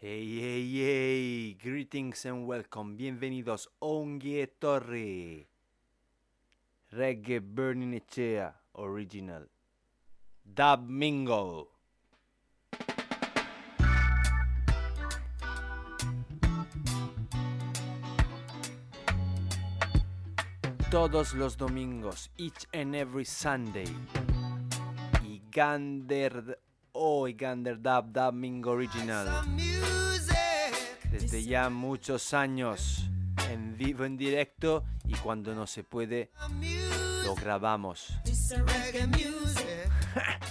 Hey, hey, hey, greetings and welcome, bienvenidos Ongie Torre, Reggae Burning Echea, original, Dub Mingle. Todos los domingos, each and every Sunday, y Gander Oigan oh, Dab Original. Desde ya muchos años en vivo, en directo y cuando no se puede, lo grabamos.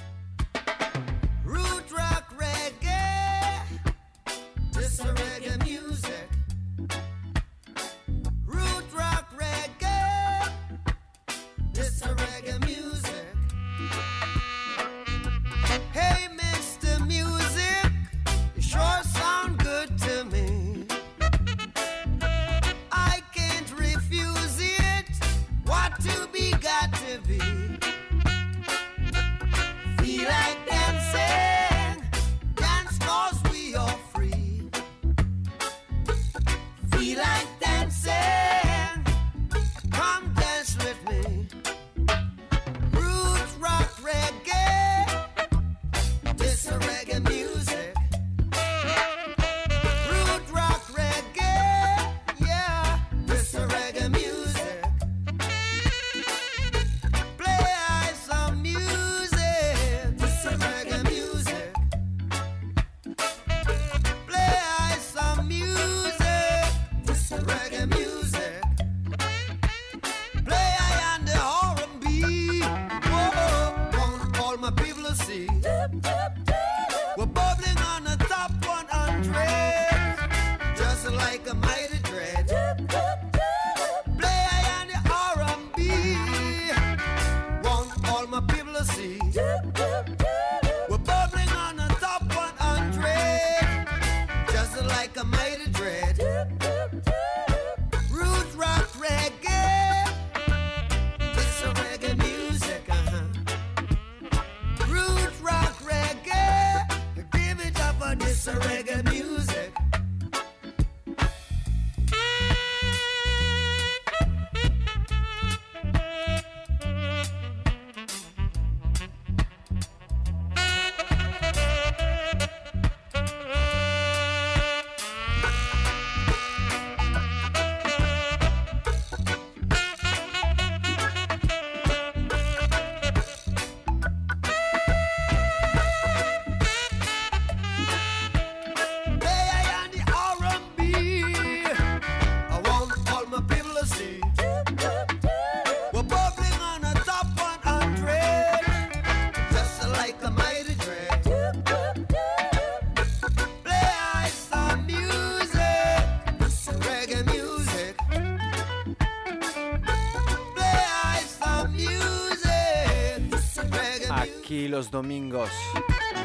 los domingos.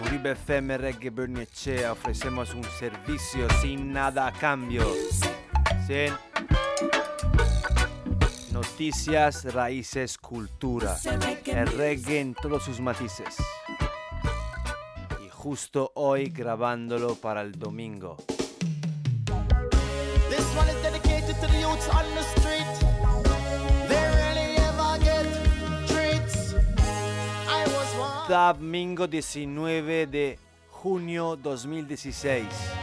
Uribe FM Reggae Berniechea ofrecemos un servicio sin nada a cambio. Sin noticias, raíces, cultura. El reggae en todos sus matices. Y justo hoy grabándolo para el domingo. domingo 19 de junio 2016.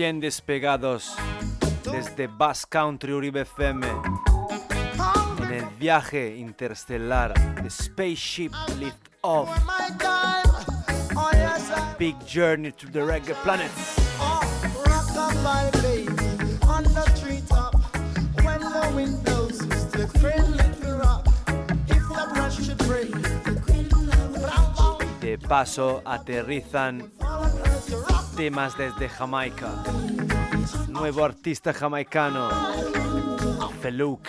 Recién despegados desde Bass Country Uribe FM en el viaje interestelar de Spaceship Lift Off, Big Journey to the Reggae Planet. De paso aterrizan temas desde Jamaica. Nuevo artista jamaicano, Feluk.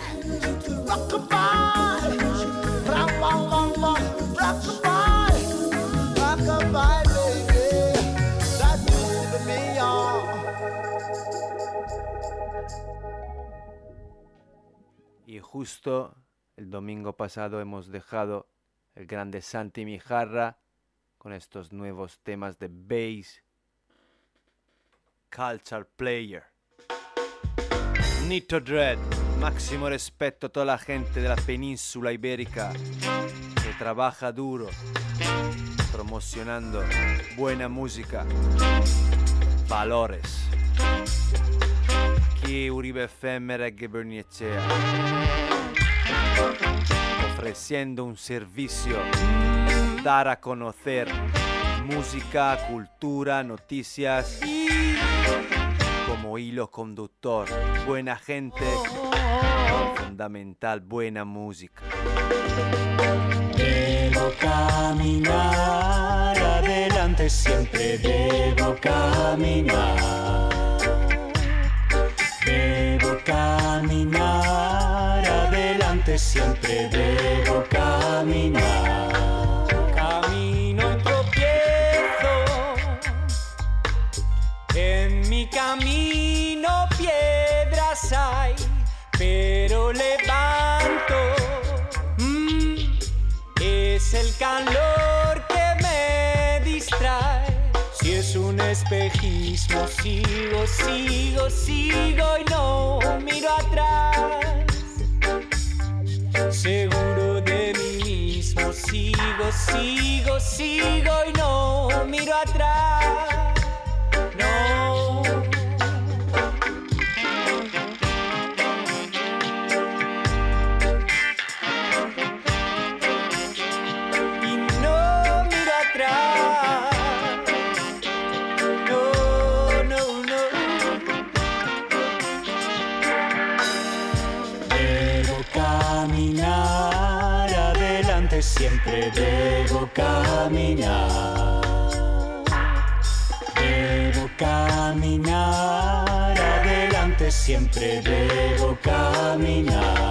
Y justo el domingo pasado hemos dejado el grande Santi Mijarra con estos nuevos temas de bass. Culture Player. Nito Dread. Máximo respeto a toda la gente de la península ibérica que trabaja duro promocionando buena música, valores. Aquí Uribe FM Reggae ofreciendo un servicio dar a conocer música, cultura, noticias hilo conductor. Buena gente, fundamental, buena música. Debo caminar adelante, siempre debo caminar. Debo caminar adelante, siempre debo caminar. Camino y tropiezo, en mi camino pero levanto. Mm, es el calor que me distrae. Si es un espejismo, sigo, sigo, sigo y no miro atrás. Seguro de mí mismo, sigo, sigo, sigo y no miro atrás. No. Caminar. Debo caminar adelante, siempre debo caminar.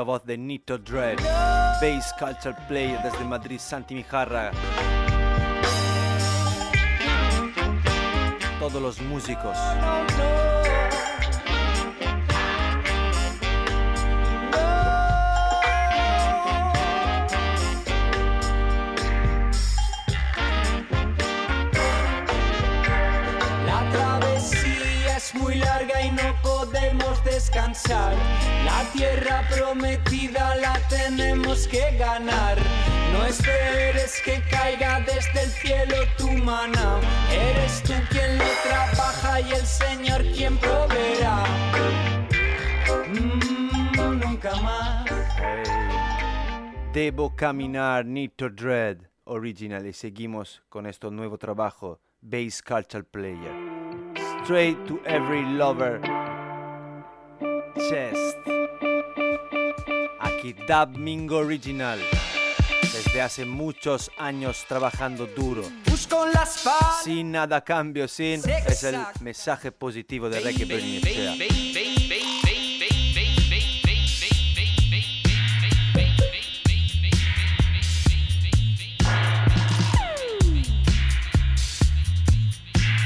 La voz de Nito Dread. Bass Culture Player desde Madrid, Santi Mijarra. Todos los músicos. La tierra prometida la tenemos que ganar. No esperes que caiga desde el cielo tu maná. Eres tú quien lo trabaja y el Señor quien proveerá. Mm, nunca más. Debo caminar, Nito Dread Original. Y seguimos con este nuevo trabajo, Bass Culture Player. Straight to every lover chest. Aquí Dub Mingo Original. Desde hace muchos años trabajando duro. Busco las. Sin nada a cambio, sin. Es el mensaje positivo de Reggae Bernicea.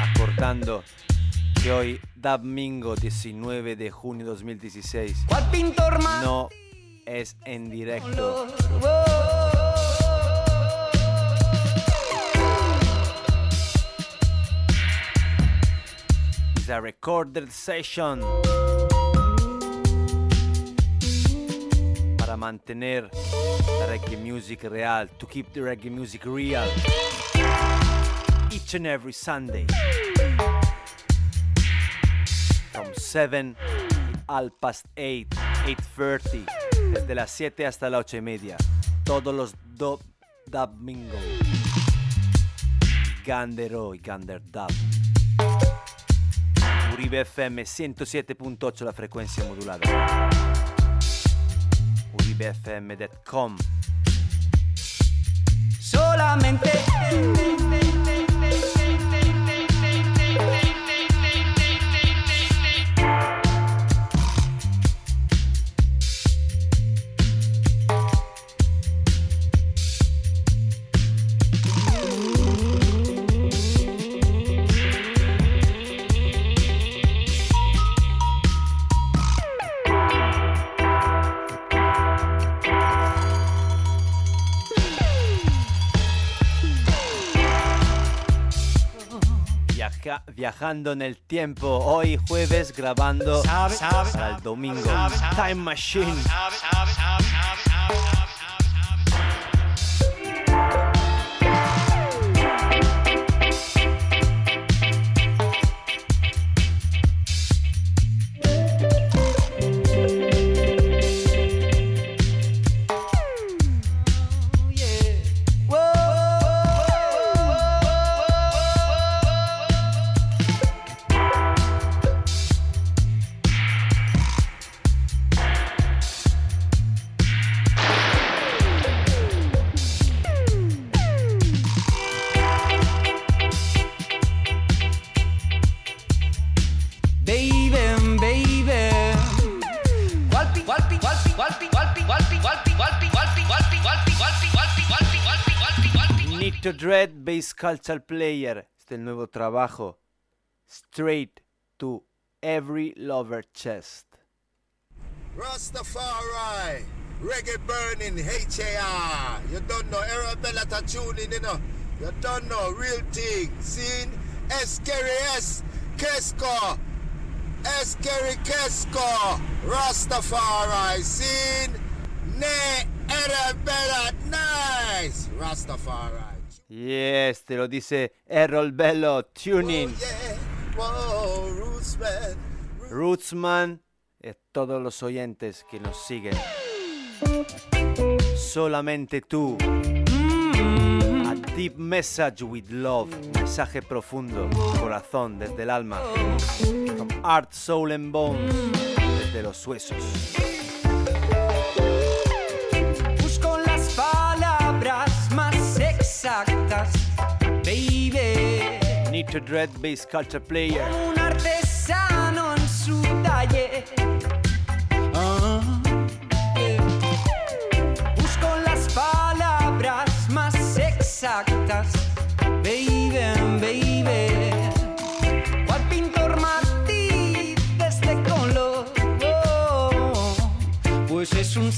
Acordando que hoy, Domingo 19 de junio 2016, ¿Cuál pintor más? no es en directo. It's a recorded session para mantener la reggae music real, to keep the reggae music real each and every Sunday 7 al past 8, 8.30, desde las 7 hasta las 8 y media, todos los do, domingo. Gandero y Gander Dub. Uribe FM 107.8 la frecuencia modulada. UribeFM.com. Solamente viajando en el tiempo, hoy jueves grabando Sabe, sabe, para el domingo. sabe, Time Machine. Bass Culture Player. Este nuevo trabajo. Straight to every lover chest. Rastafari, reggae burning, HAR. You don't know, Arabella in, you know. You don't know, real thing. Seen Eskerry S, Kesko, Eskerry Kesko, Rastafari. Seen Ne Arabella, nice. Rastafari. Yes, te lo dice Errol Bello. Tuning. Oh, yeah. Rootsman. Rootsman. Y todos los oyentes que nos siguen. Solamente tú. A deep message with love. Mensaje profundo. Corazón desde el alma. From Art, Soul and Bones. Desde los huesos. Dread Bass Culture Player. Un artesano en su taller. Ah, eh. Busco las palabras más exactas, baby, baby. Cual pintor matiz de este color. Oh, pues es un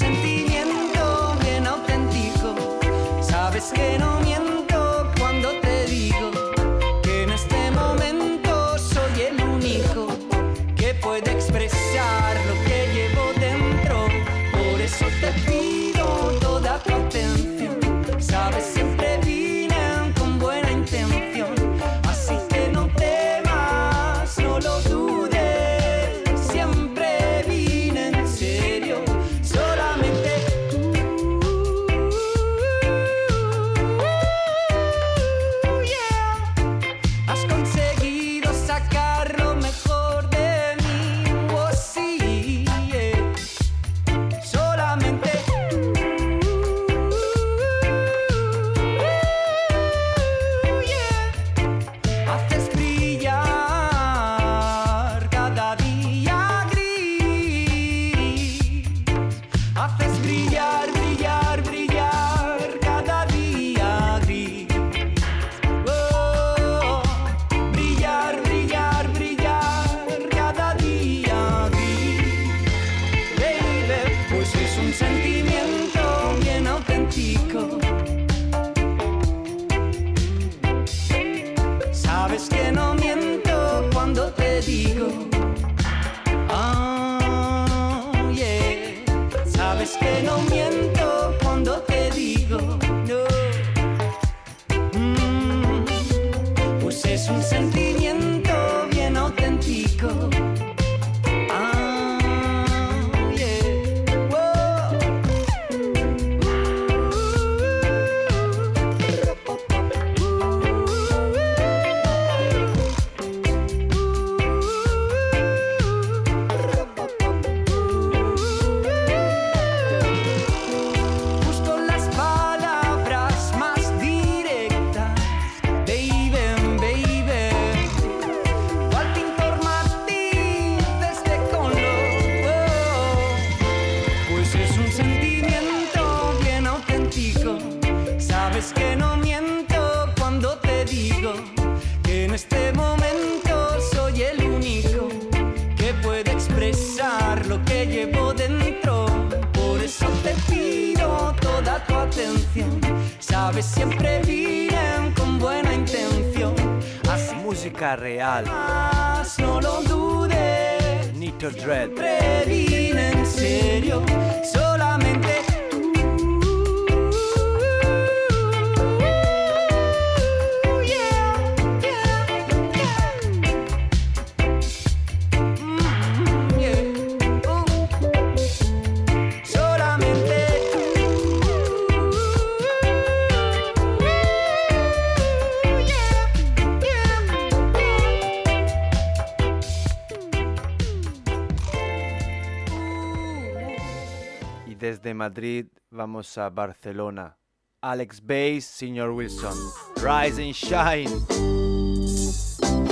Madrid vamos a Barcelona. Alex Bass, Señor Wilson. Rise and Shine.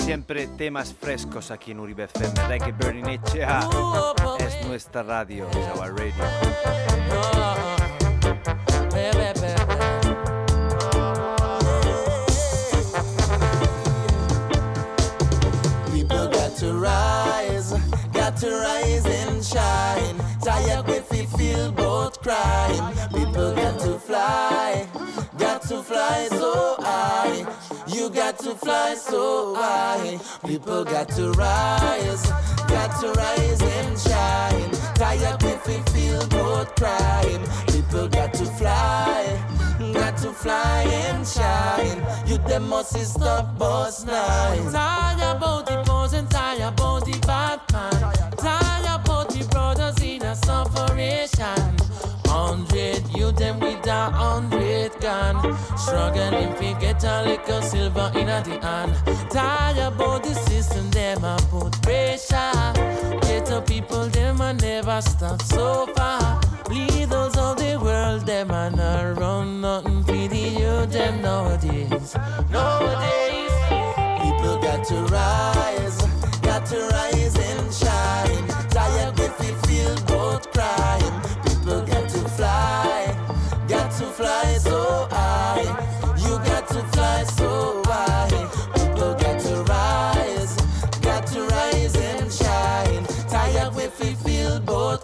Siempre temas frescos aquí en Uribe FM. Burning HA. Es nuestra radio, es our radio. Fly so high. You got to fly so high. People got to rise, got to rise and shine. Tired if we feel both crying. People got to fly, got to fly and shine. You them must stop boss nine. Tired about the boys and tired about the bad man. Tired about the brothers in a separation. Hundred. You them with a hundred gun. Struggling to get a little silver in a the hand. Tired about the system, them a put pressure. Get the people, them a never stop so far. Leaders of the world, them a not run nothing for the youth, them nowadays. Nowadays, People got to rise, got to rise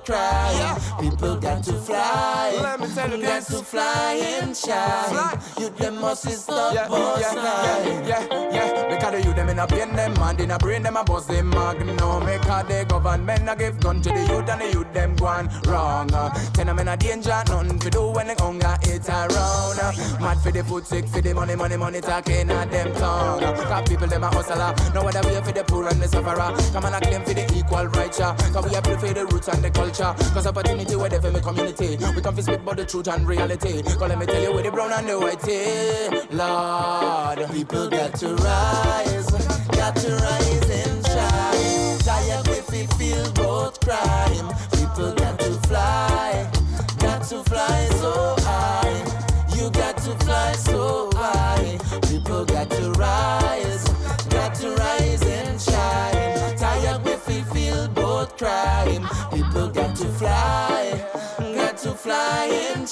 both crying. People got to fly, Let me tell you got this. to fly and shine. You them must stop yeah, yeah, yeah, yeah, yeah. Because youth them in a pain them and in a brain them a bust them magnum. Because the government a give gun to the youth and the youth them gone wrong. Tell them in a danger, nothing to do when the hunger hit around. Mad for the food, sick for the money, money, money talking at them tongue. Cause people them a hustler, no other way for the poor and the sufferer. Come on, I claim for the equal rights. yeah. Cause we have to for the roots and the culture. Cause opportunity where they for me community. We to speak about the truth and reality. Cause let me tell you where the brown and the white is. Lord, People got to rise, got to rise and shine. Tired if we feel both crime. People got to fly, got to fly so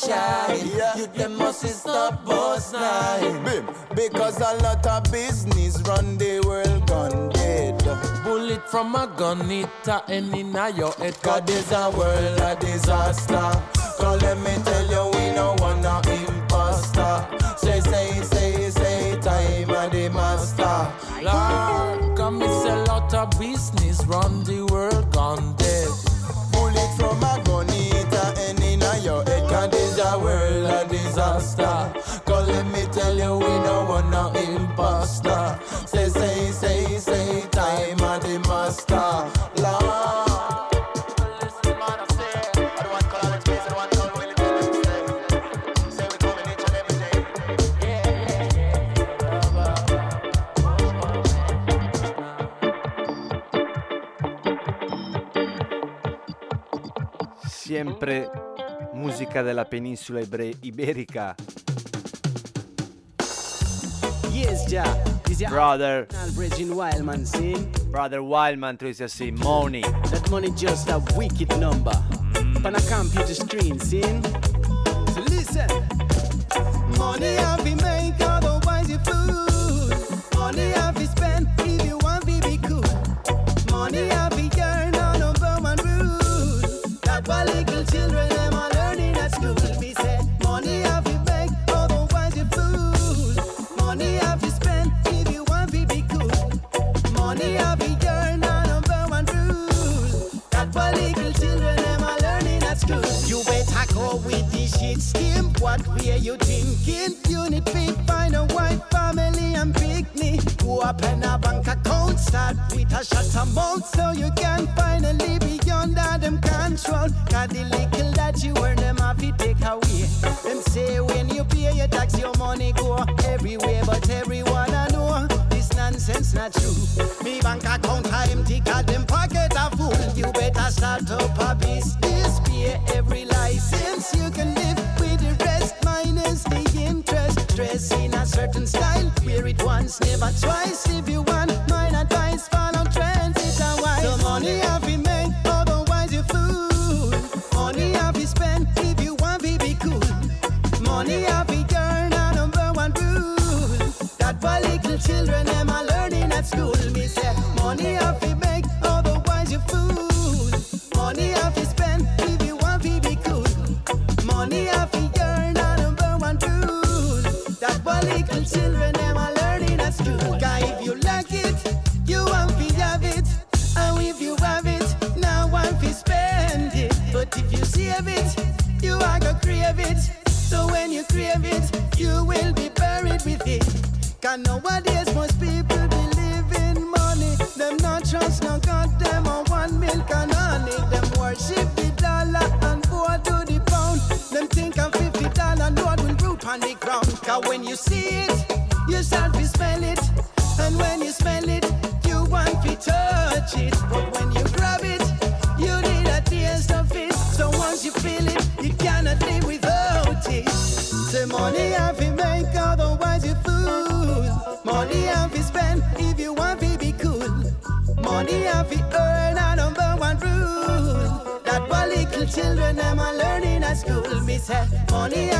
shine. You them must stop night. Bim. Because a lot of business run the world gone dead. bullet from a gun, it a end in a your head. God is a world a disaster. Cause let me tell you, we no want no imposter. Say, say, say, say, time of the master. Lord, come miss a lot of business, run the Sempre musica della penisola ibre- iberica. Yes, yeah. Brother. Wildman, Brother Wildman, tu sei sì, money. That money just a wicked number. Mm. On a computer screen, see? So listen. Money I be make, otherwise you fool. Money I start with a short amount so you can finally be under them control. Cause the little that you earn them have to take away. Them say when you pay your tax, your money go everywhere, but everyone I know this nonsense not true. Me bank account are empty, cause them pocket are full. You better start up a business, pay every license. You can live with the rest minus the interest. Dress in a certain style, wear it once, never twice. If you want money I feel you see it, you start to smell it. And when you smell it, you want to touch it. But when you grab it, you need a taste of it. So once you feel it, you cannot live without it. Say money have to make, otherwise you fool. Money have to spend if you want to be cool. Money have to earn a number one rule. That what little children them are learning at school. Me say money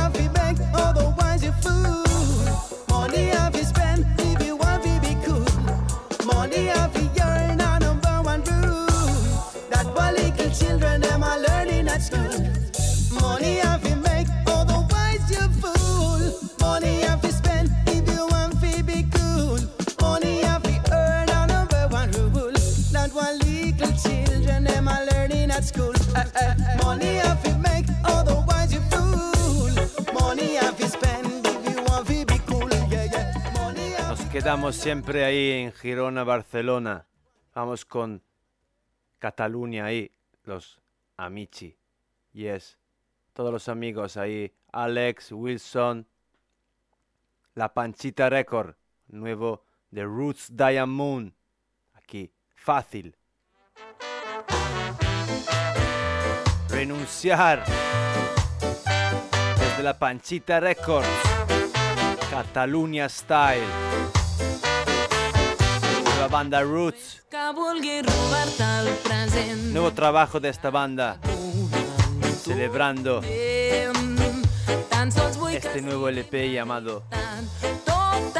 quedamos siempre ahí en Girona, Barcelona. Vamos con Cataluña ahí, los Amici. Yes. Todos los amigos ahí. Alex, Wilson. La Panchita Record. Nuevo The Roots Diamond. Aquí. Fácil. Renunciar. Desde la Panchita Records. Catalunya Style. Banda Roots. Nuevo trabajo de esta banda. Celebrando este nuevo LP llamado tot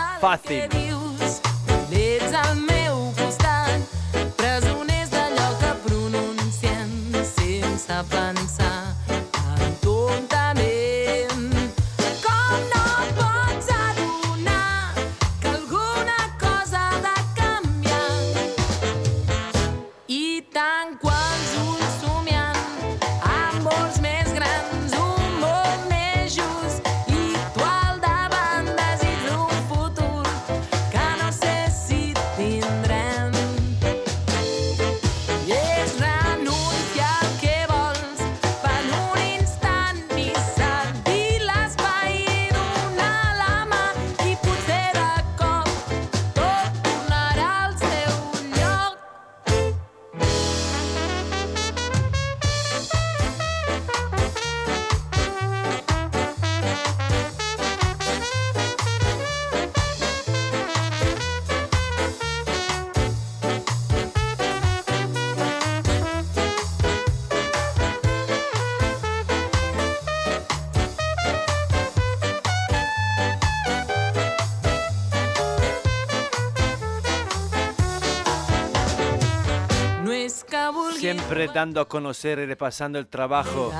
siempre dando a conocer y repasando el trabajo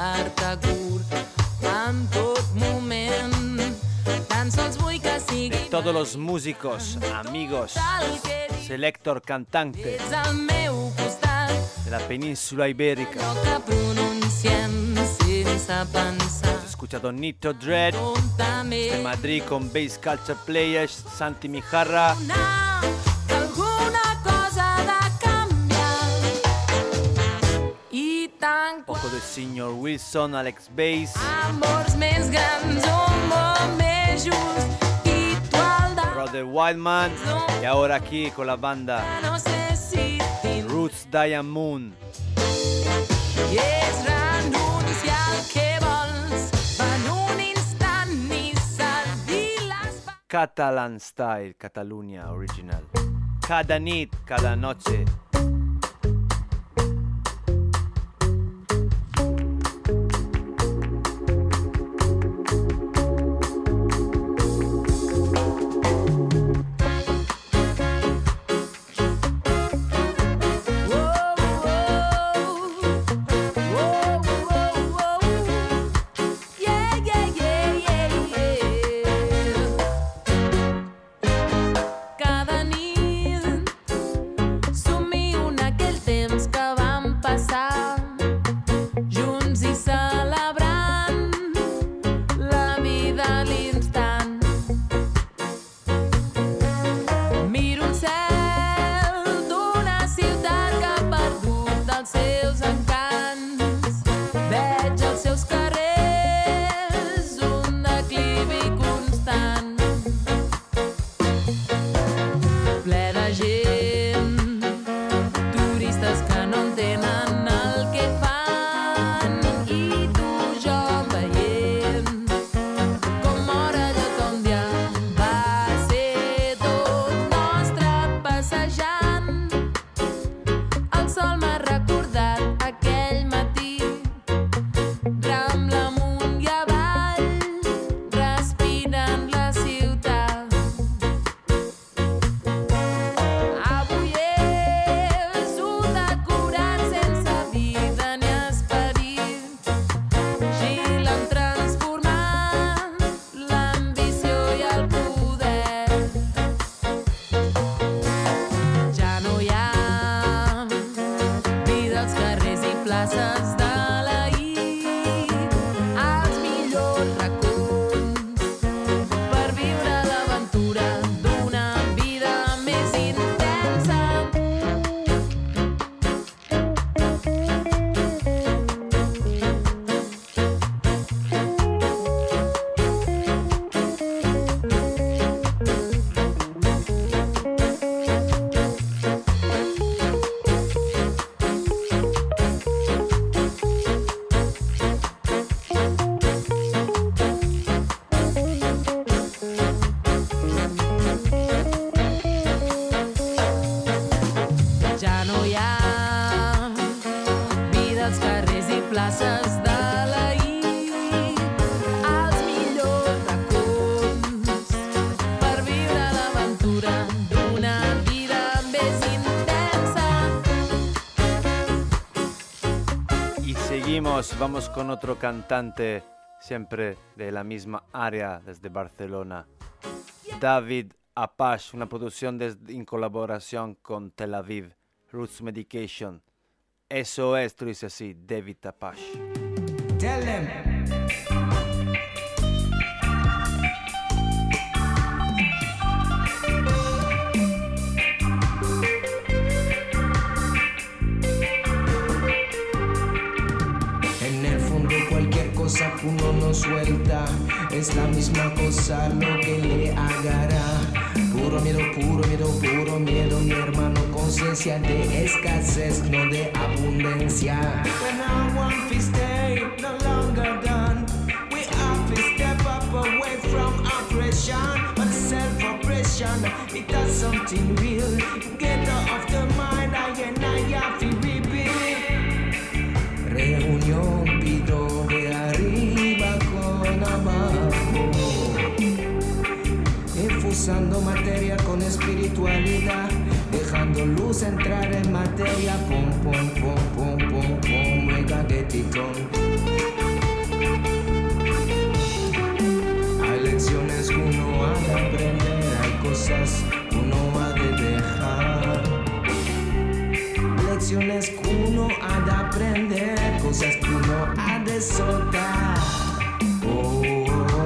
de todos los músicos, amigos, selector cantante de la península ibérica. Allò que pronunciem sense pensar. He escuchado Nito Dread de Tontament. Madrid con Bass Culture Players, Santi Mijarra, poco de Senior Wilson, Alex Bass, Brother Wildman. Y ahora aquí con la banda. Roots Diamond. l'espai Catalan Style, Catalunya Original. Cada nit, cada noche. Y seguimos, vamos con otro cantante siempre de la misma área desde Barcelona. David Apache, una producción en colaboración con Tel Aviv, Roots Medication. Eso es, tú dices así, David Apache. Tell them. Uno no suelta es la misma cosa lo que le agarra. Puro miedo, puro miedo, puro miedo, mi hermano, conciencia de escasez, no de abundancia. When I want to stay no longer done, we have to step up away from oppression, but self-oppression, it does something real. Get off the mind, I and I have to rebuild. Reunión Infusando materia con espiritualidad Dejando luz entrar en materia Pum, pum, pum, pum, pum, pum Mega Hay lecciones que uno ha de aprender Hay cosas que uno ha de dejar Lecciones que uno ha de aprender, cosas que uno ha de soltar. Oh.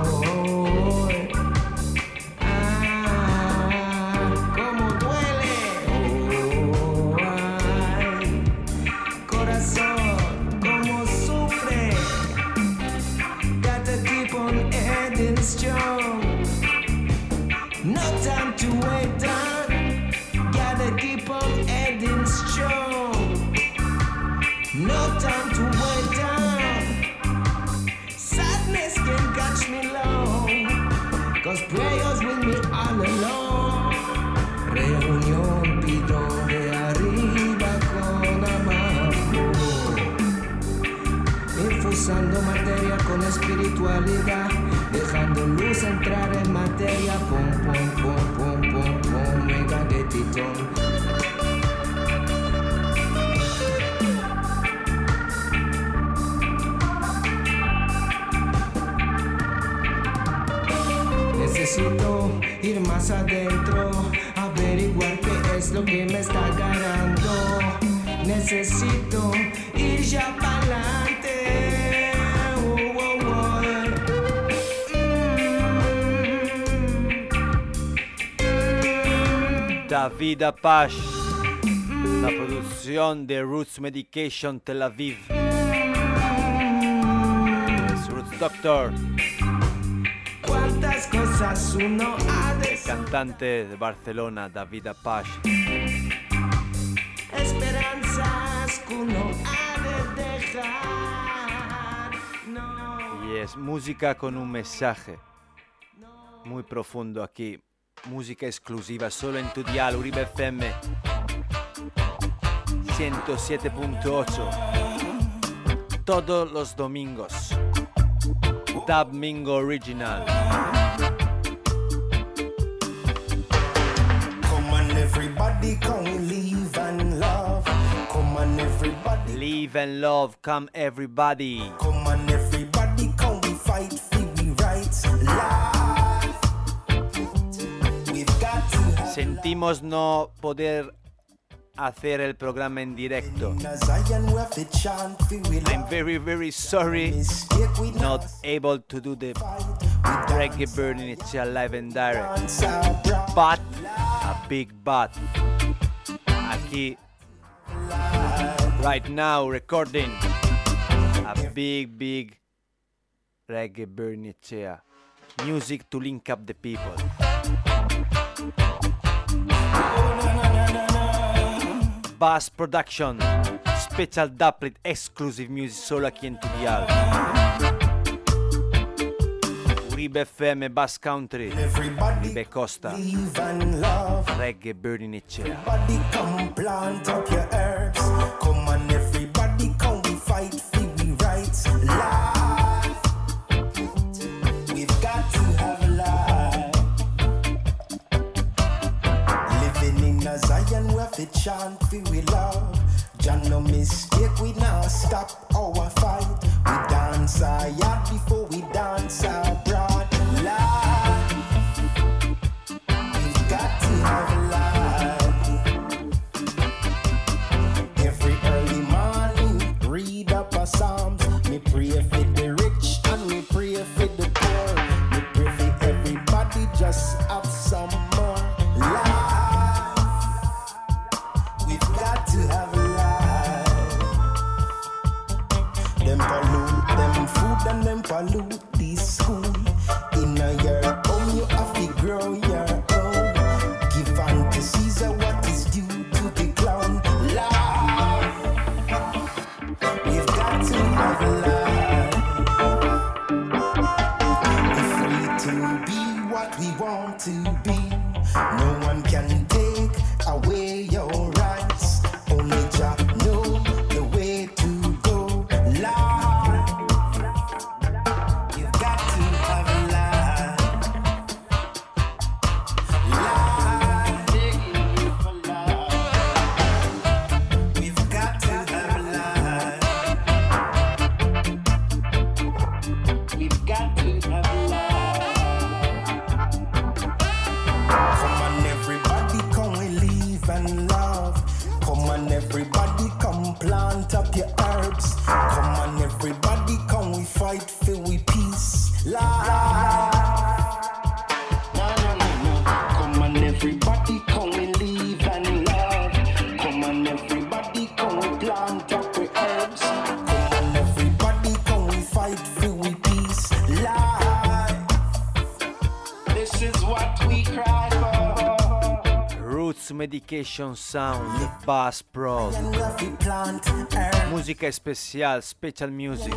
Prayers with me all along. Reunión pido de arriba con abajo. Infusando materia con espiritualidad. Dejando luz entrar en materia. Pum, pum, pum, pum, pum, pum. Mega guetitón. Necesito ir más adentro, averiguar qué es lo que me está ganando. Necesito ir ya para adelante. Oh, oh, oh. David Apache, la producción de Roots Medication Tel Aviv. Es Roots Doctor, De cantante de Barcelona, David Apache. esperanzas que uno ha de dejar. No. Y es música con un mensaje muy profundo aquí. Música exclusiva solo en tu dial Uribe FM 107.8 todos los domingos. Dub Mingo Original. Everybody, come live and love. Come on, everybody, Live and love, come everybody. come on, everybody, come we fight for we rights. We've got to Sentimos no poder hacer el programa en directo. a Zion, we have to chant for we I'm very, very sorry not able to do the reggae burning it's live and direct. Ah, brow. But, big but. Aquí, right now, recording a big, big reggae burning chair. Music to link up the people. Bass Production, Special Dubplate, Exclusive Music solo aquí en tu Ribe FM Bass Country. Ribe Costa. Reggae Burning It Everybody come plant up your herbs. Come on everybody come we fight for we rights. Life. We've got to have a life. Living in a Zion chant for we love. John no mistake, we now stop our fight. We dance our yard before we dance our bride. follow. Session Sound Bass Pro. Musica especial, special music.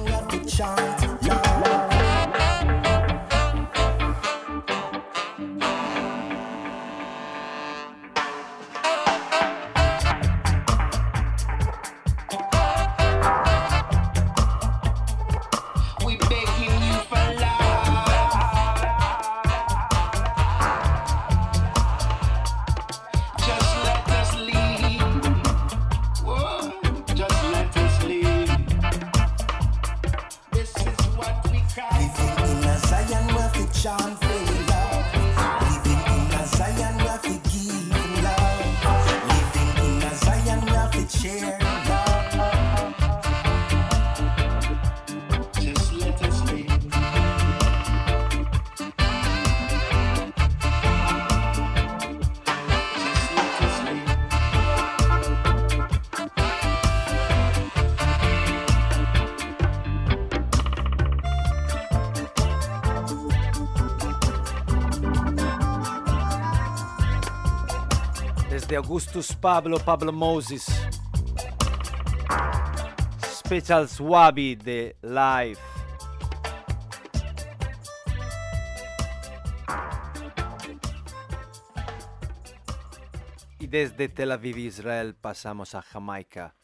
Augustus Pablo Pablo Moses. Special Swabi de Life. Y desde Tel Aviv, Israel, pasamos a Jamaica,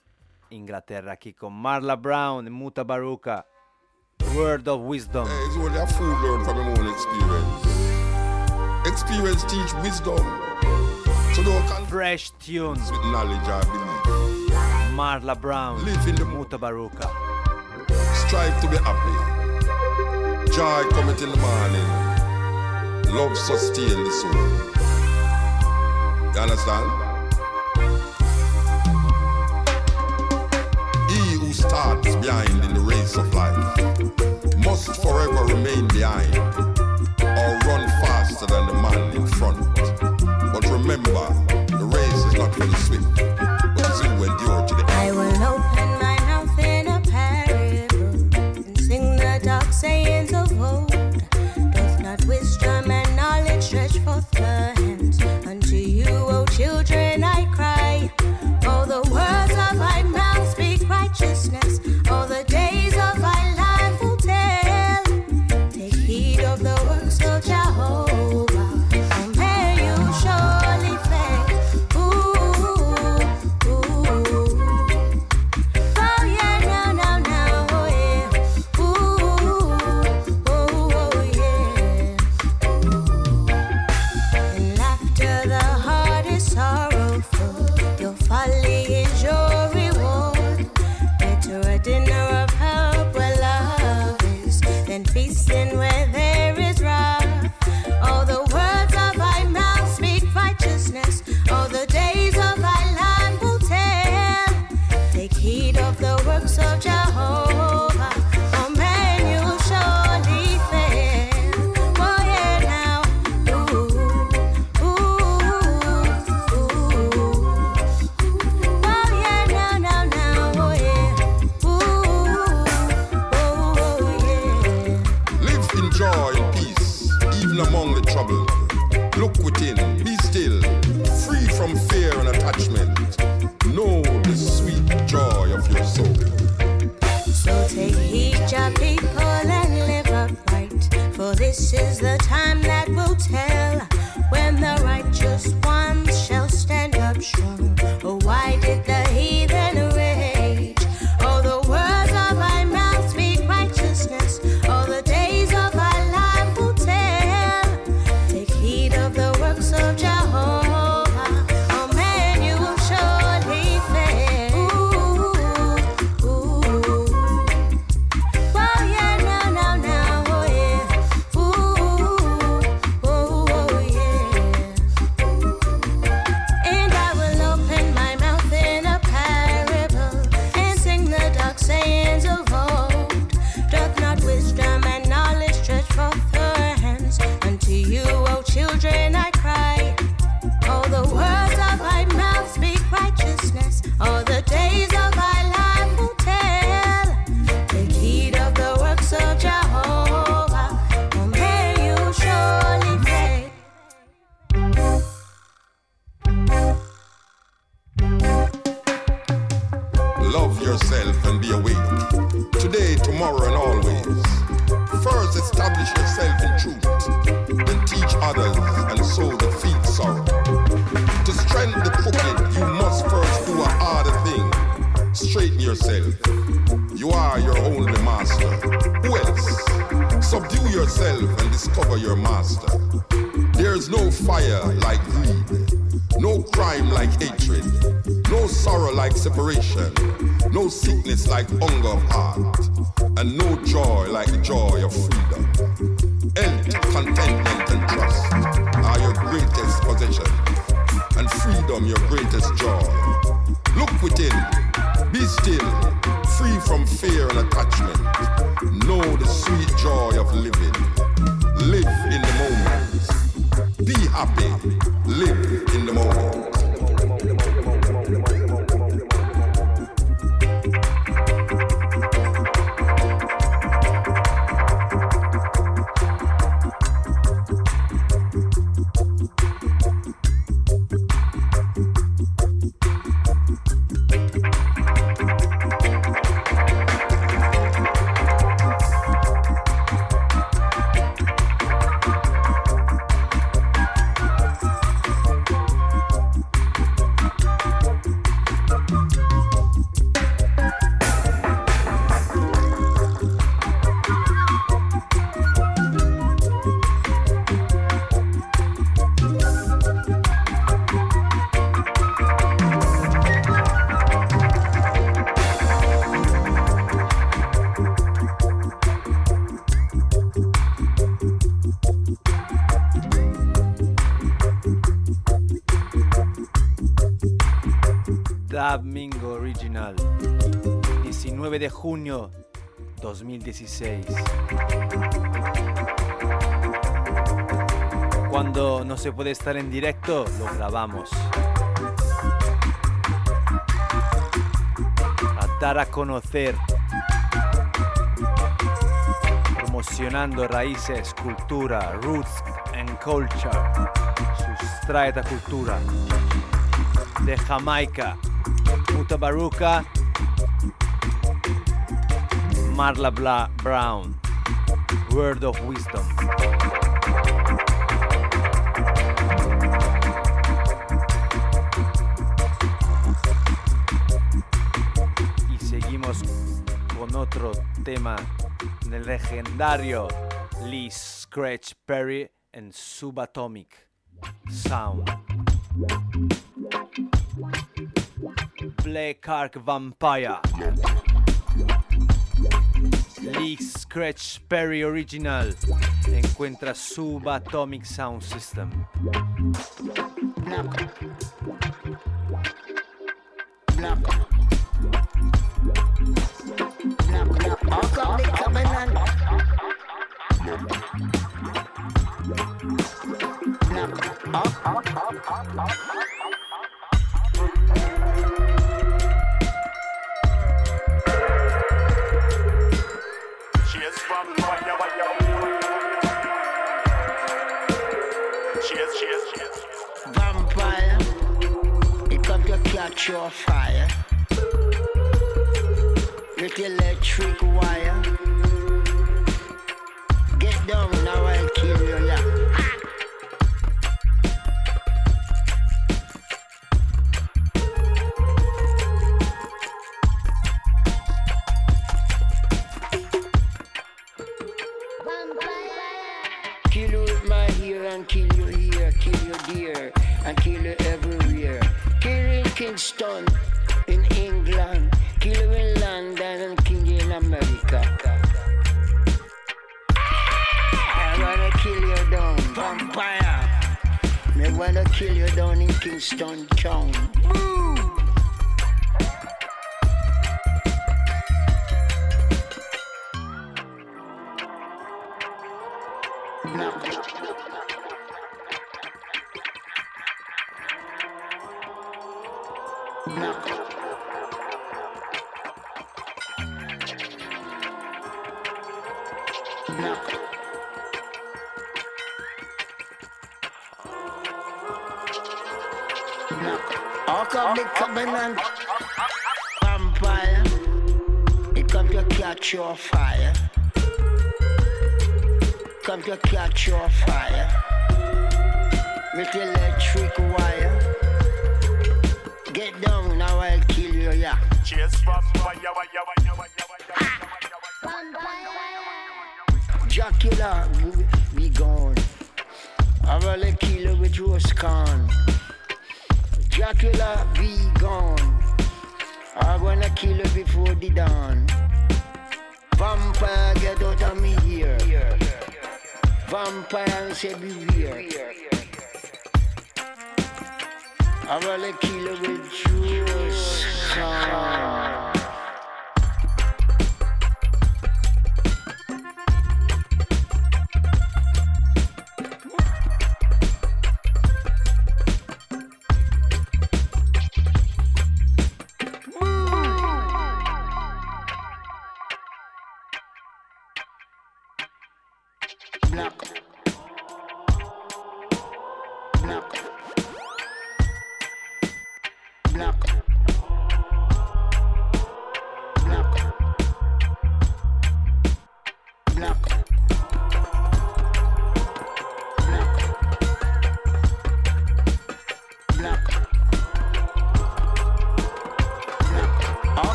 Inglaterra, aquí con Marla Brown, Muta Baruka, Word of Wisdom. Hey, it's only a fool learn from own experience. Experience teach wisdom. Don't con- Fresh tunes with knowledge I believe. Marla Brown, live in the Muta Baruka. Strive to be happy. Joy coming in the morning. Love sustain the soul. You understand? He who starts behind in the race of life must forever remain behind or run faster than the man in front and fell. junio 2016. Cuando no se puede estar en directo, lo grabamos. A dar a conocer, promocionando raíces, cultura, roots and culture, Sustrae sustraeta cultura de Jamaica, Mutabaruca Marla Bla Brown, Word of Wisdom. Y seguimos con otro tema del legendario Lee Scratch Perry en Subatomic Sound. Black Ark Vampire. League Scratch Perry Original encuentra Subatomic Sound System. your fire with the electric wire. Get down.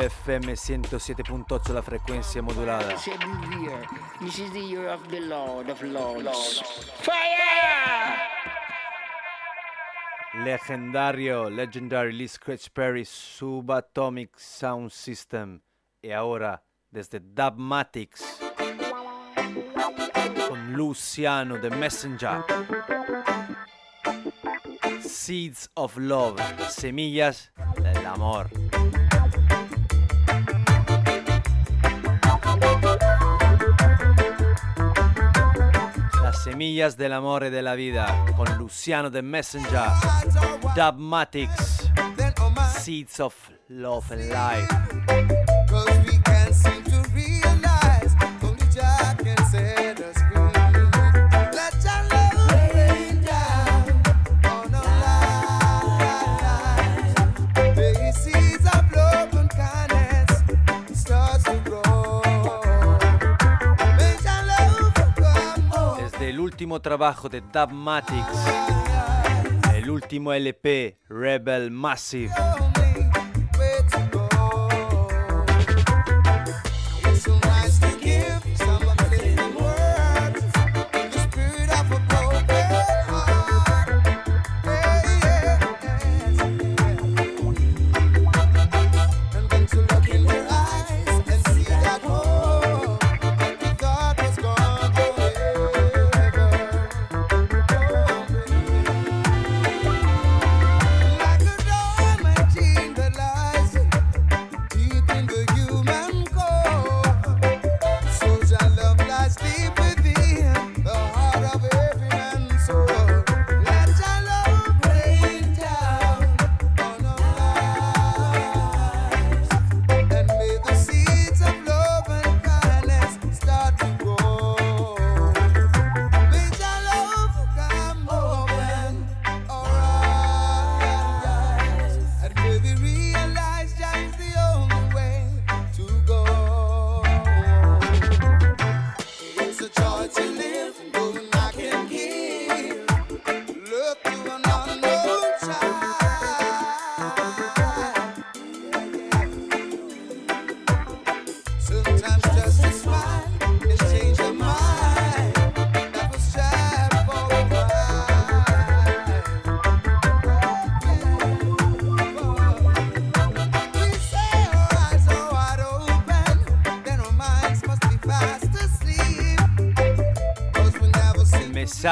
FM 107.8 la frequenza modulata. This is the year of Lord of Lords. Fire! Legendario, legendary Lee Scratch Perry Subatomic Sound System. E ora, desde Dubmatics, con Luciano The Messenger. Seeds of Love, semillas del amor. Semillas del amor y de la vida con Luciano de Messenger, Dubmatics, Seeds of Love and Life. último trabajo de Dubmatics, el último LP Rebel Massive.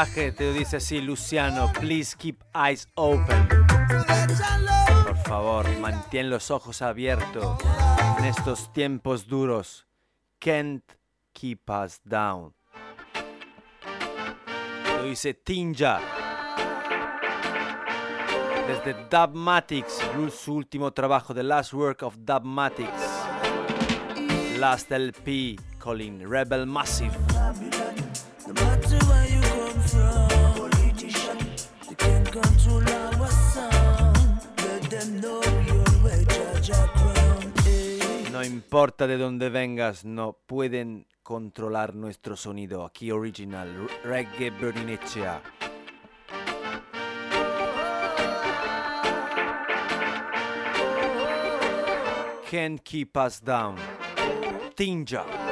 te dice así, Luciano, please keep eyes open. Por favor, mantén los ojos abiertos en estos tiempos duros. Can't keep us down. Lo dice Tinja. Desde Dubmatics, su último trabajo, The Last Work of Dubmatics. Last LP, Colin Rebel Massive. No importa de dónde vengas, no pueden controlar nuestro sonido. Aquí original, reggae Berinecea. Can't keep us down. Tinja.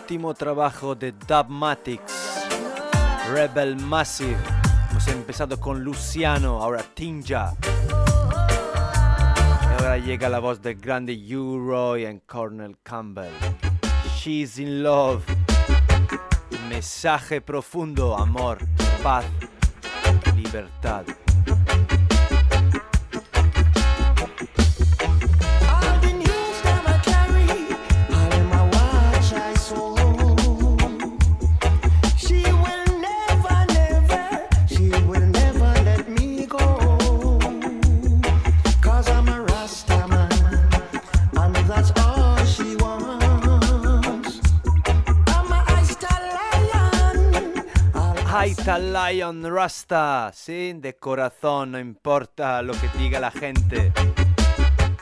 último trabajo de Dubmatics, Rebel Massive. Hemos empezado con Luciano, ahora Tinja. Y ahora llega la voz del Grande Uroy y Cornel Campbell. She's in love. Mensaje profundo, amor, paz, libertad. a Lion Rasta, ¿sí? De corazón, no importa lo que diga la gente.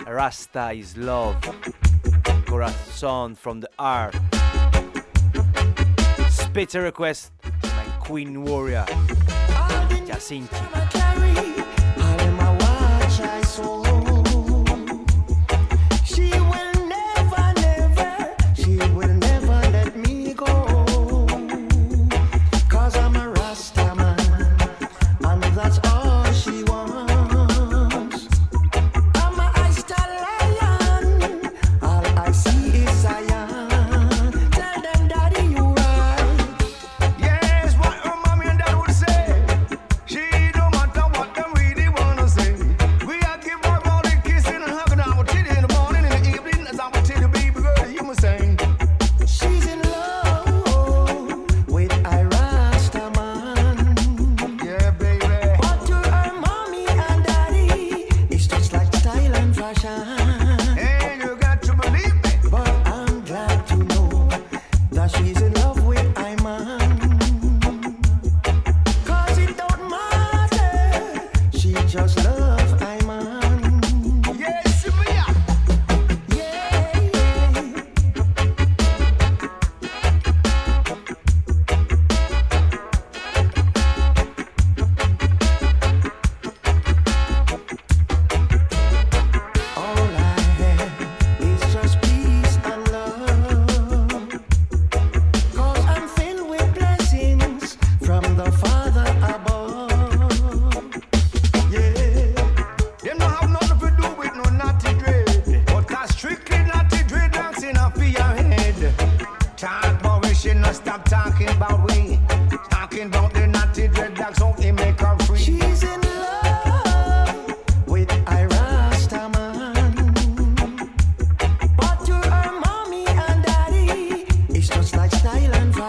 Rasta is love. Corazón from the heart. Spit request, my queen warrior. Jacinti.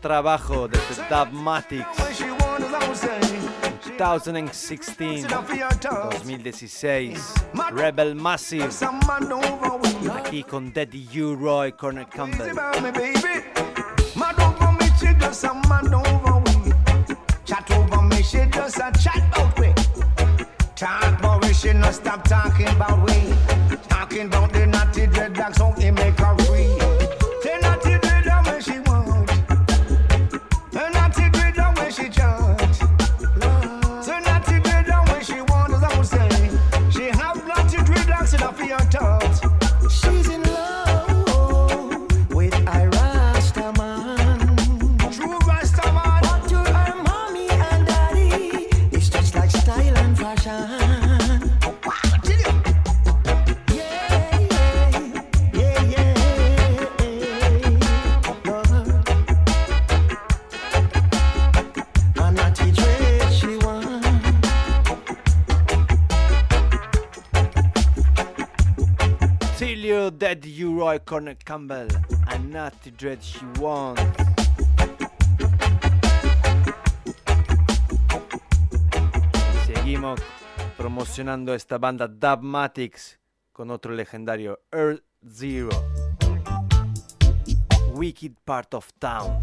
trabajo de Dubmatics 2016 2016 Rebel Massive. Aquí con Daddy U Roy Corner Campbell Chat over me, she just a chat about me. Talk about we, she no stop talking about we. Talking about the naughty dreadlocks, how he make a Campbell and Not to Dread She Wants. Seguimos promocionando esta banda Dubmatics con otro legendario Earth Zero. Wicked Part of Town.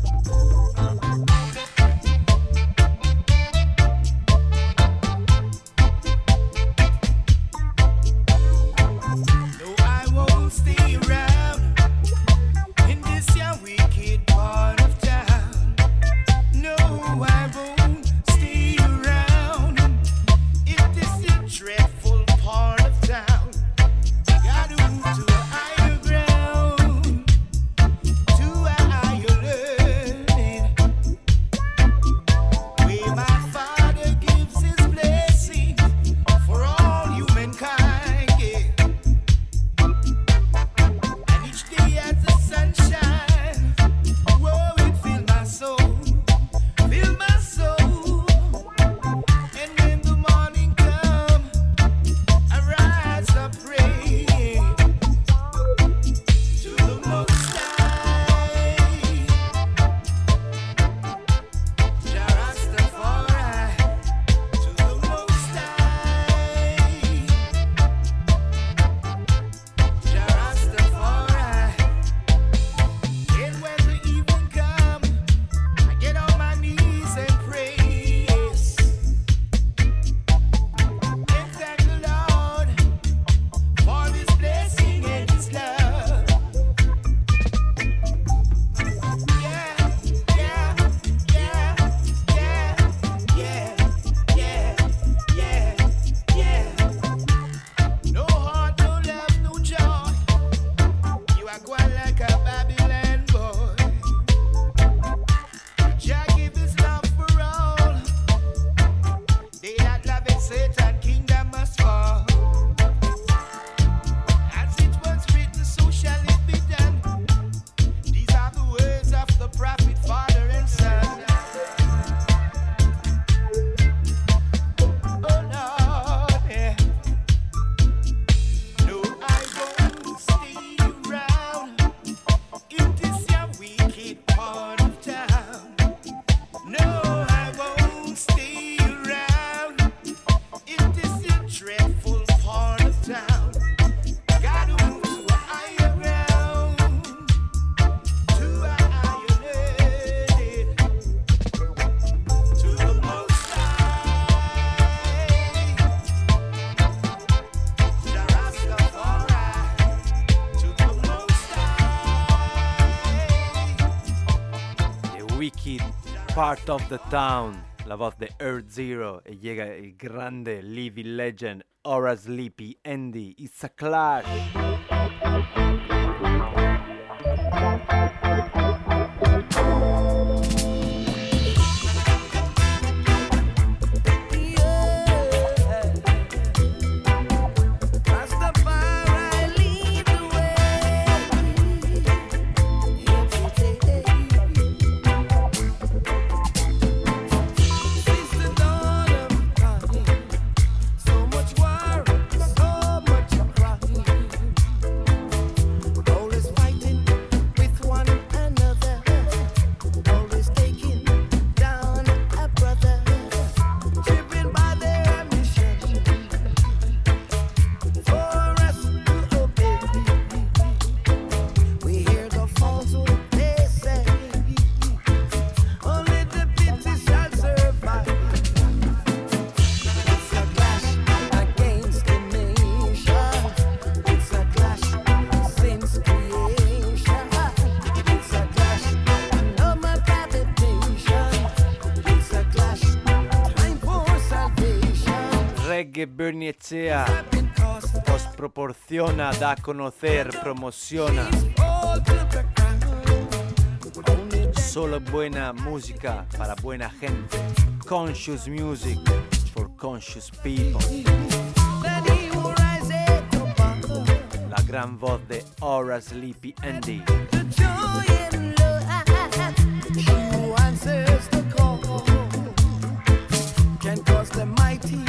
Part of the Town, la voz de Earth Zero, E llega el grande Living Legend, Ora Sleepy, Andy, It's a Clash. Reggae Bernie Echea os proporciona, da a conocer, promociona solo buena música para buena gente. Conscious music for conscious people. La gran voz de Aura Sleepy Andy. Can cause the mighty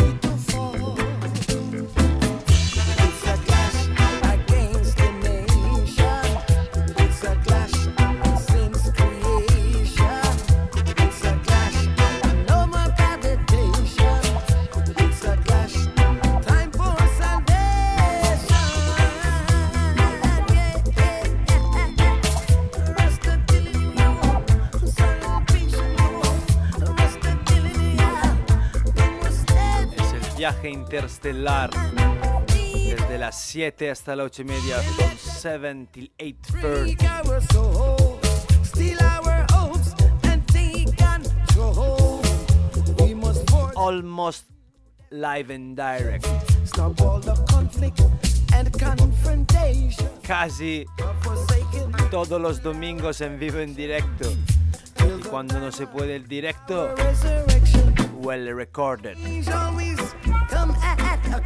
interestelar. Desde las 7 hasta las 8 y media. From 7 till 8 Freak our soul, steal our hopes and take control. We must forge Almost live and direct. Casi todos los domingos en vivo en directo. Y cuando no se puede el directo, well recorded.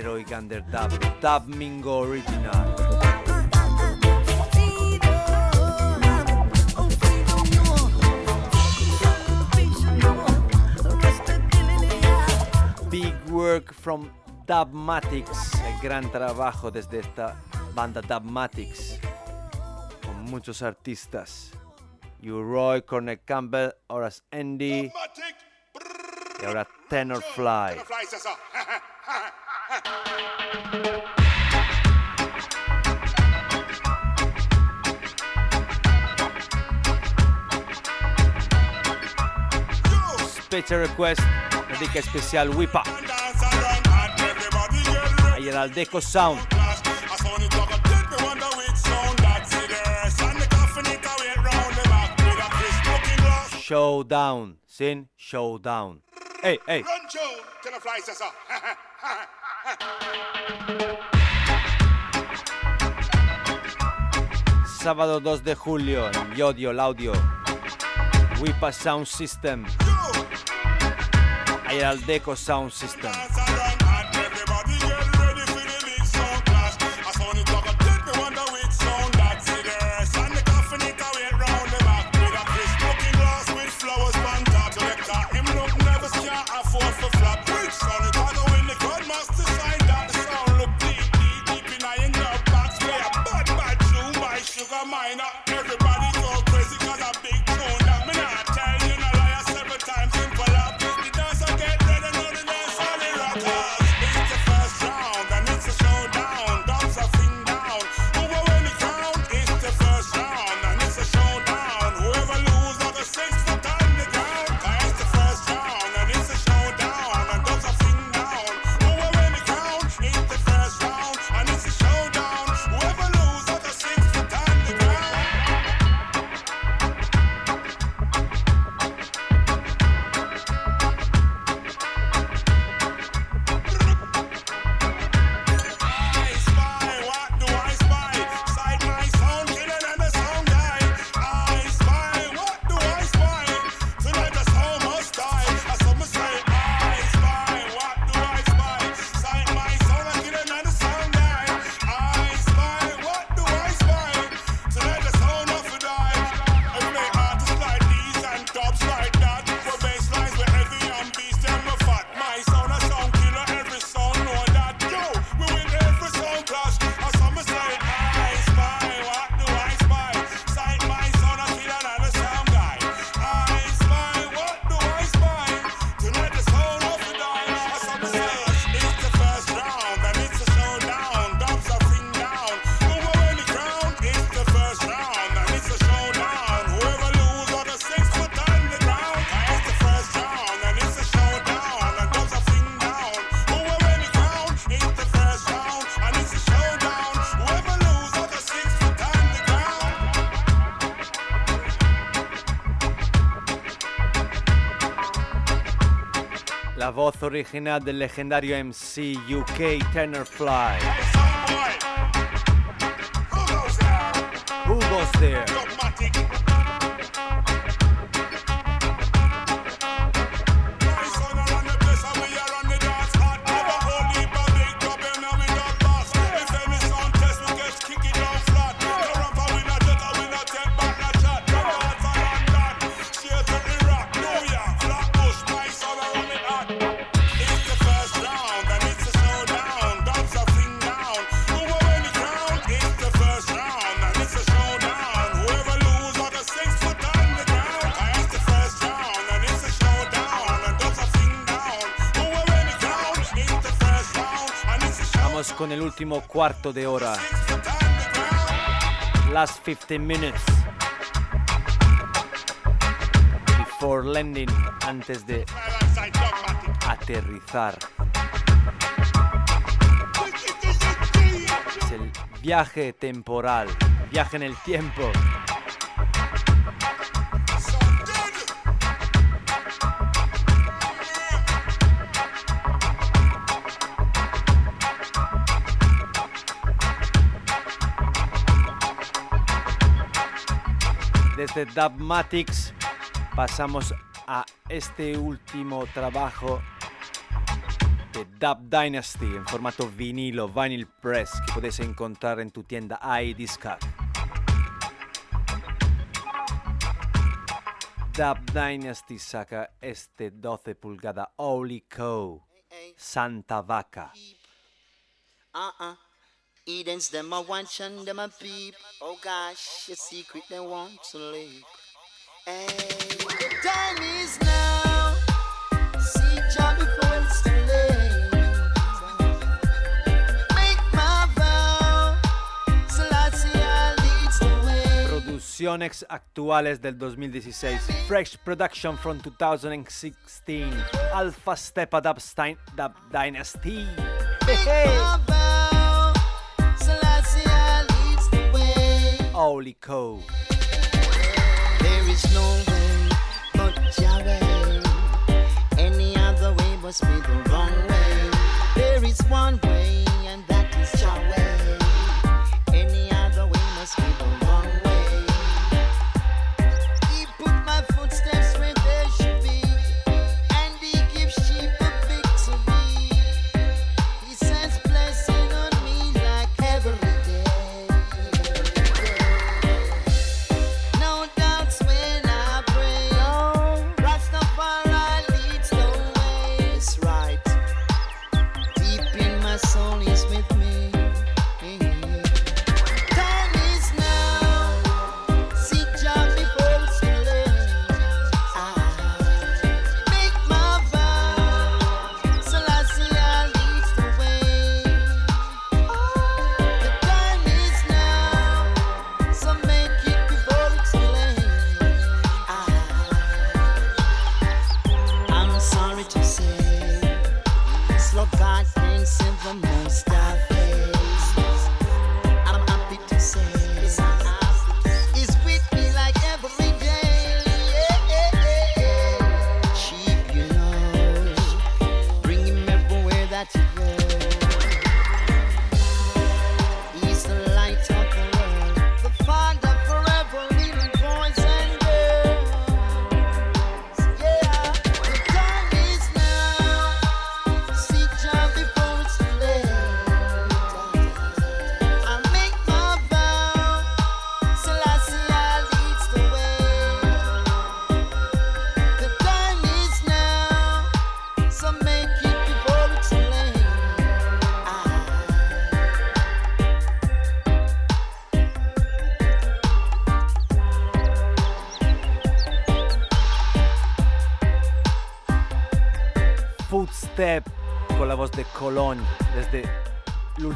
Y Gander Dub, Dub Mingo Original. Big work from Dubmatics, el gran trabajo desde esta banda Dubmatics, con muchos artistas. Roy, Cornel Campbell, Horace Andy y ahora Tenor Fly. Specie Request, dedica special Whipa. Ahí era el Deco Sound. Showdown, sin Showdown. Hey, hey. Run, Joe, till the Sábado 2 de julio en Yodio, el audio. Wipa Sound System. Ayer al Deco Sound System. La voz original del legendario MC UK Tenor Fly. Who goes there? Con el último cuarto de hora. Last 15 minutes. Before landing, antes de aterrizar. Es el viaje temporal, viaje en el tiempo. Desde Dubmatics pasamos a este último trabajo de Dub Dynasty en formato vinilo, vinyl press, que puedes encontrar en tu tienda iDiscag. Dub Dynasty saca este 12 pulgada Holy Co. Santa Vaca. Uh-uh. Edens them a watch and them a peep. Oh gosh, your secret they want to leak. Hey, the time is now. See Jah before it's too late. Make my vow. Selassie leads the way. Producciones actuales del 2016. Fresh Production from 2016. Alpha Stepa Dub, Dynasty. Make my Holy Co. There is no way but Yahweh. Any other way must be the wrong way. There is one way, and that is Yahweh. Any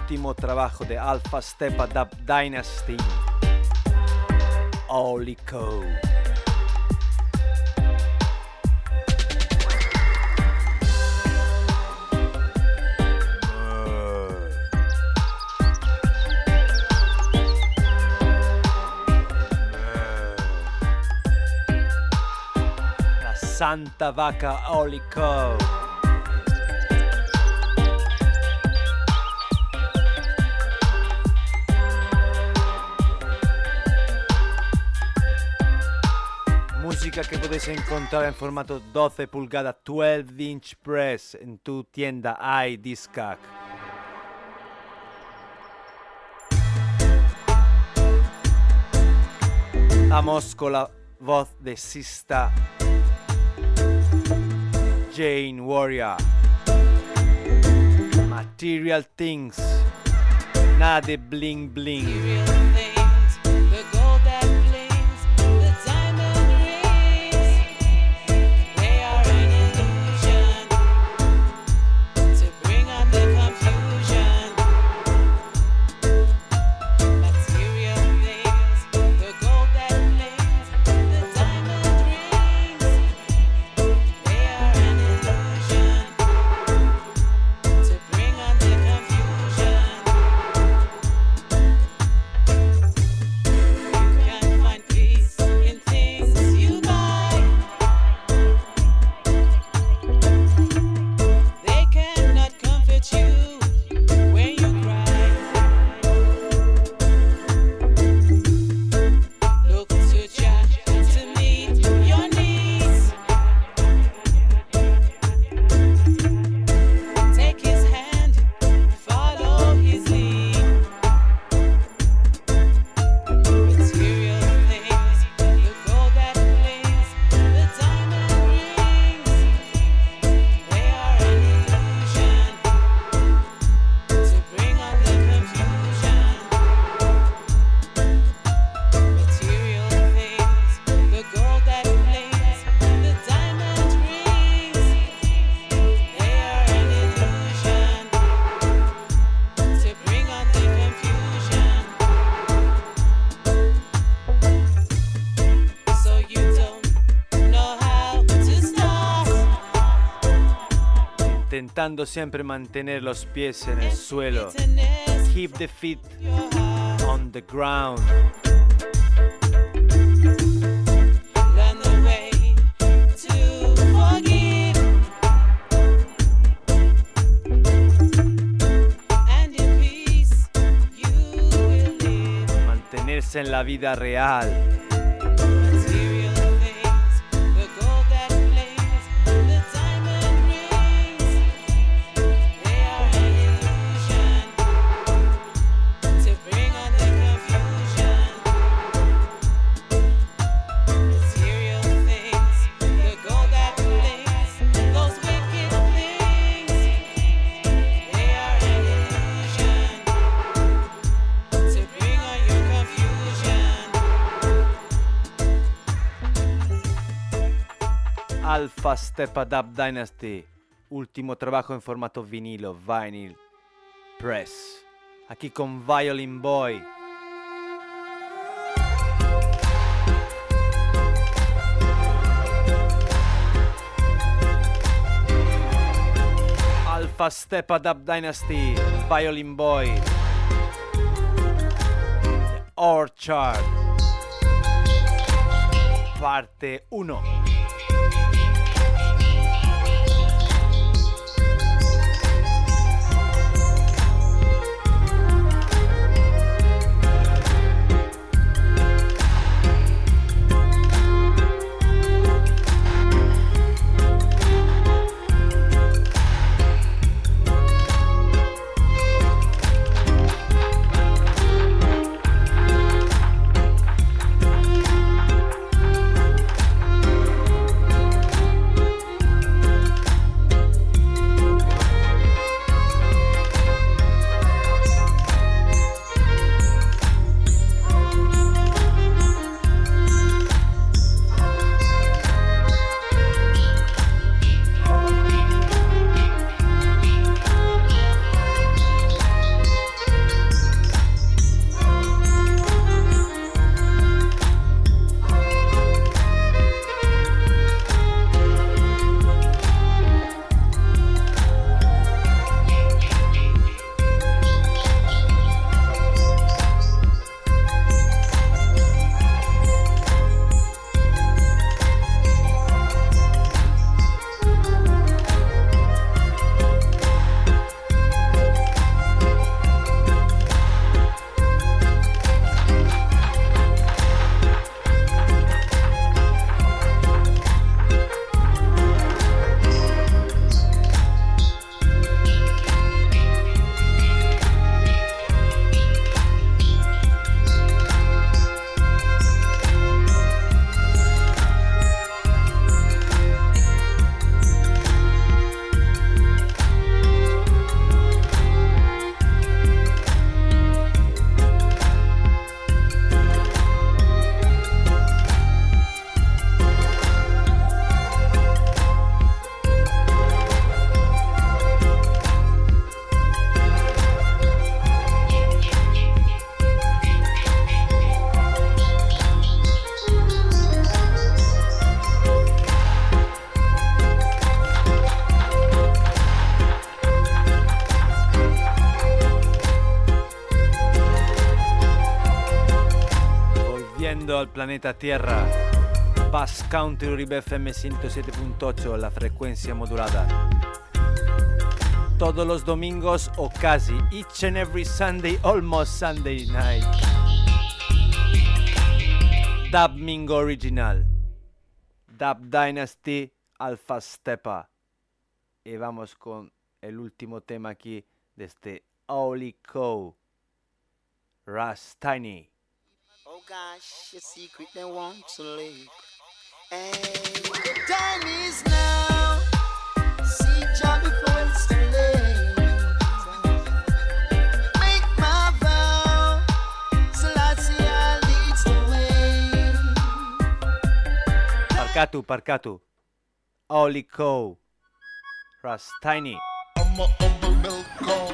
último trabajo de Alpha Stepa Dub Dynasty. Holy Co. La Santa Vaca Holy musica che potete incontrare in formato 12 pulgada 12 inch press in tu tienda iDiscac. con la voz de sista Jane Warrior. Material Things. Nada bling bling. siempre mantener los pies en el suelo. Keep the feet on the ground. Mantenerse en la vida real. Step It Up Dynasty, ultimo trabajo in formato vinilo, vinyl press. Aquí con Violin Boy. Alpha Step It Up Dynasty, Violin Boy. Orchard. Parte 1. Planeta Tierra. Bass Country Uribe FM 107.8, la frecuencia modulada. Todos los domingos o casi, each and every Sunday, almost Sunday night. Dub Mingo Original. Dub Dynasty Alpha Stepa. Y vamos con el último tema aquí de este Oli Co. Ras Tiny. Oh gosh, your secret they want to leak. Hey, the time is now. See job before it's too late. Make my vow. Selassie leads the way. Parkatu, Parkatu. Oli Co. Ras Tiny. Tema que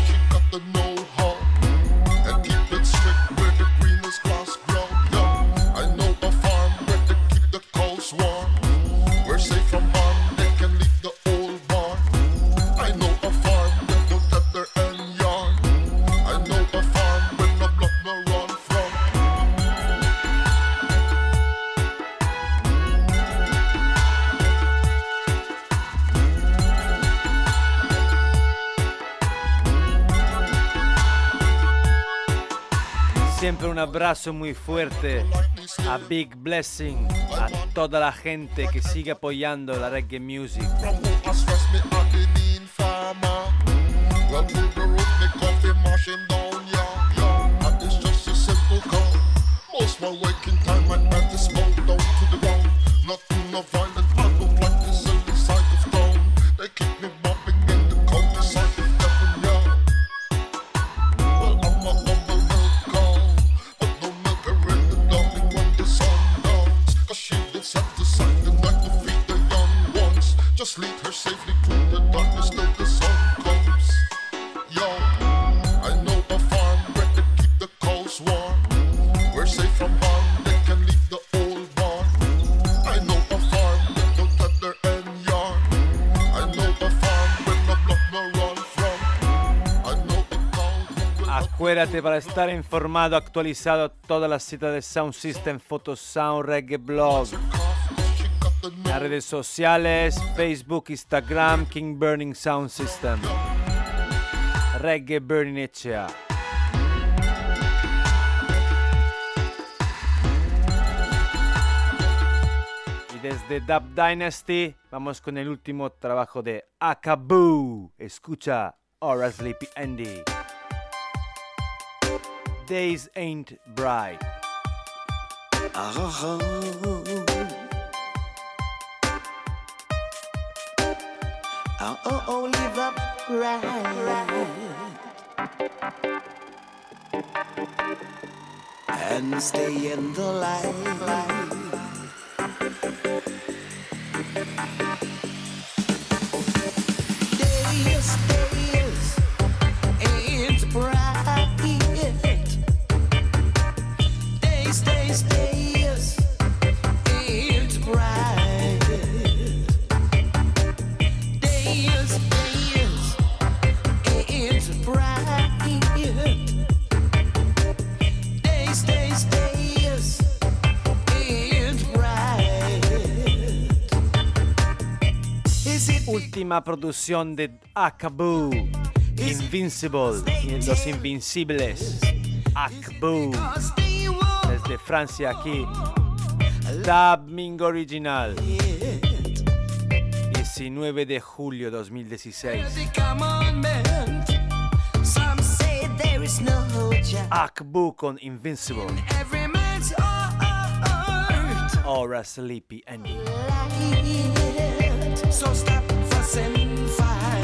un abrazo muy fuerte a Big Blessing, a toda la gente que sigue apoyando la reggae music. Para estar informado, actualizado todas las citas de Sound System, Photo Sound, Reggae Blog. Las redes sociales, Facebook, Instagram, King Burning Sound System. Reggae Burning Echea. Y desde Dub Dynasty vamos con el último trabajo de Akabu. Escucha Aura Sleepy Andy. Days ain't bright. Oh, oh, oh, live up right. And stay in the light. Days, days, ain't bright. Última producción de Akabu. Invincible. y Los Invincibles. Akbu. Desde Francia aquí. Dubbing Original. 19 de julio 2016. the commandment? Some say there is no judge. Akbu con Invincible. Art. Aura Sleepy Andy. So stop fussing, fight.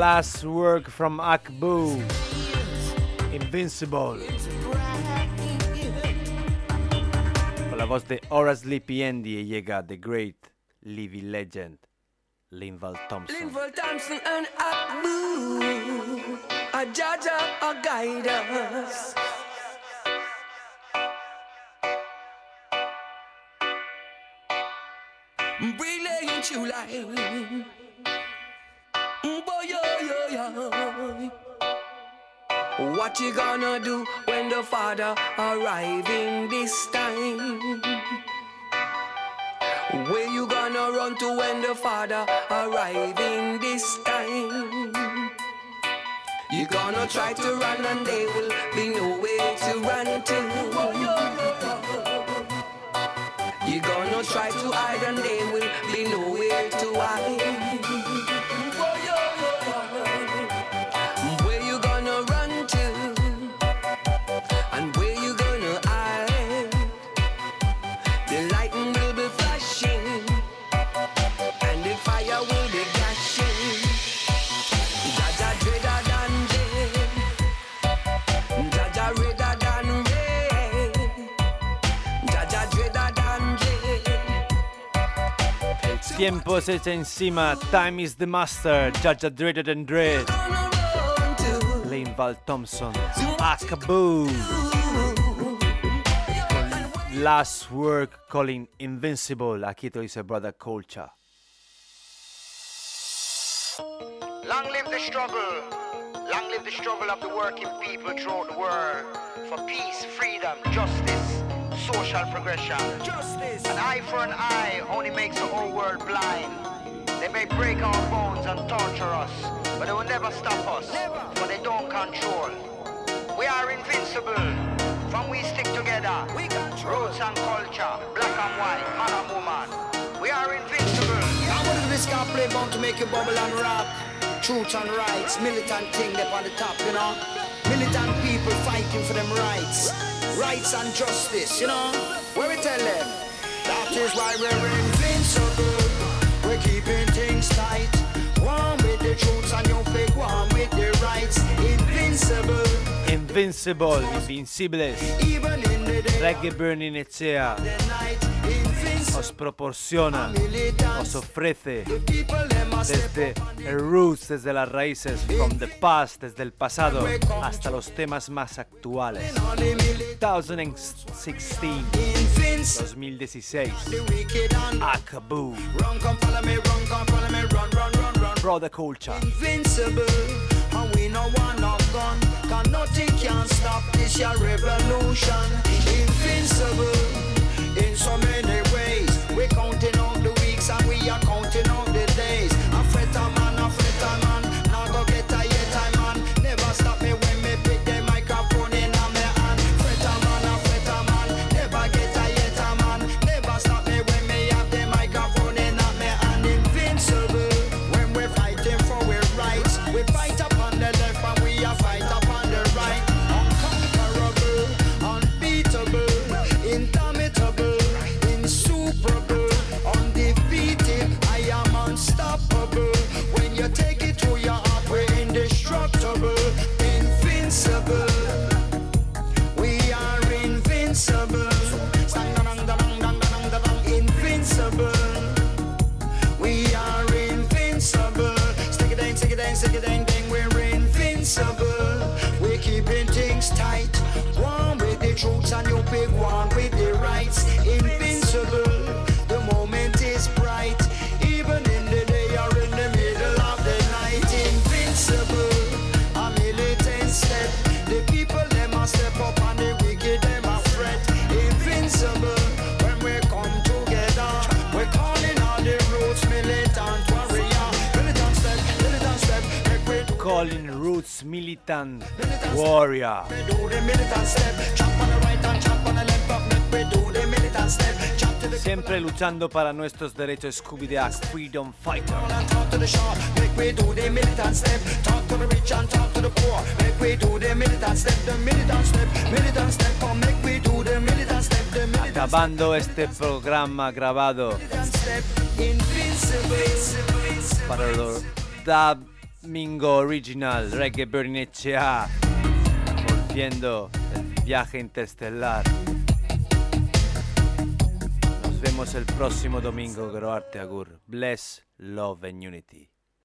Last work from Akbu. Invincible. Con la voz de Horace Andy llega The Great Living Legend, Linval Thompson. Linval Thompson and Abu, a Jaja, a guide us. Relaying true line. What you gonna do when the father arriving this time? Where you gonna run to when the father arriving this time? You gonna try to run and there will be nowhere to run to. You gonna try to hide and there will be nowhere to hide. Tiempo se echa encima, time is the master, Jaja Dreaded and Dread. Linval Thompson, Akaboo. Last work calling Invincible, aquí is dice Brother Culture. Long live the struggle. Long live the struggle of the working people throughout the world for peace, freedom, justice, social progression. Justice. An eye for an eye only makes the whole world blind. They may break our bones and torture us, but they will never stop us, never. for they don't control. We are invincible. From we stick together. We control. Roots and culture, black and white, man and woman. We are invincible. I want to do this guy play bound to make you bubble and rock. Truth and rights, militant thing up on the top, you know. Militant people fighting for them rights. Rights and justice, you know. Where we tell them. That is why we're invincible. We're keeping things tight. One with the truth and you pick one with the rights. Invincible. Invincible, Invincibles. a Burning Echea os proporciona, os ofrece desde el roots, desde las raíces, from the past, desde el pasado hasta los temas más actuales. 2016, 2016, Akaboo, Brother Culture. And can stop this your revolution. Invincible in so many ways. We're counting on the weeks and we are counting militant step, militant step. Oh, make we do the militant step. The militant Acabando este programa grabado para los Mingo Original, Reggae Burning volviendo el viaje interestelar. Nos vemos el próximo domingo, Groarte Agur. Bless, love and unity.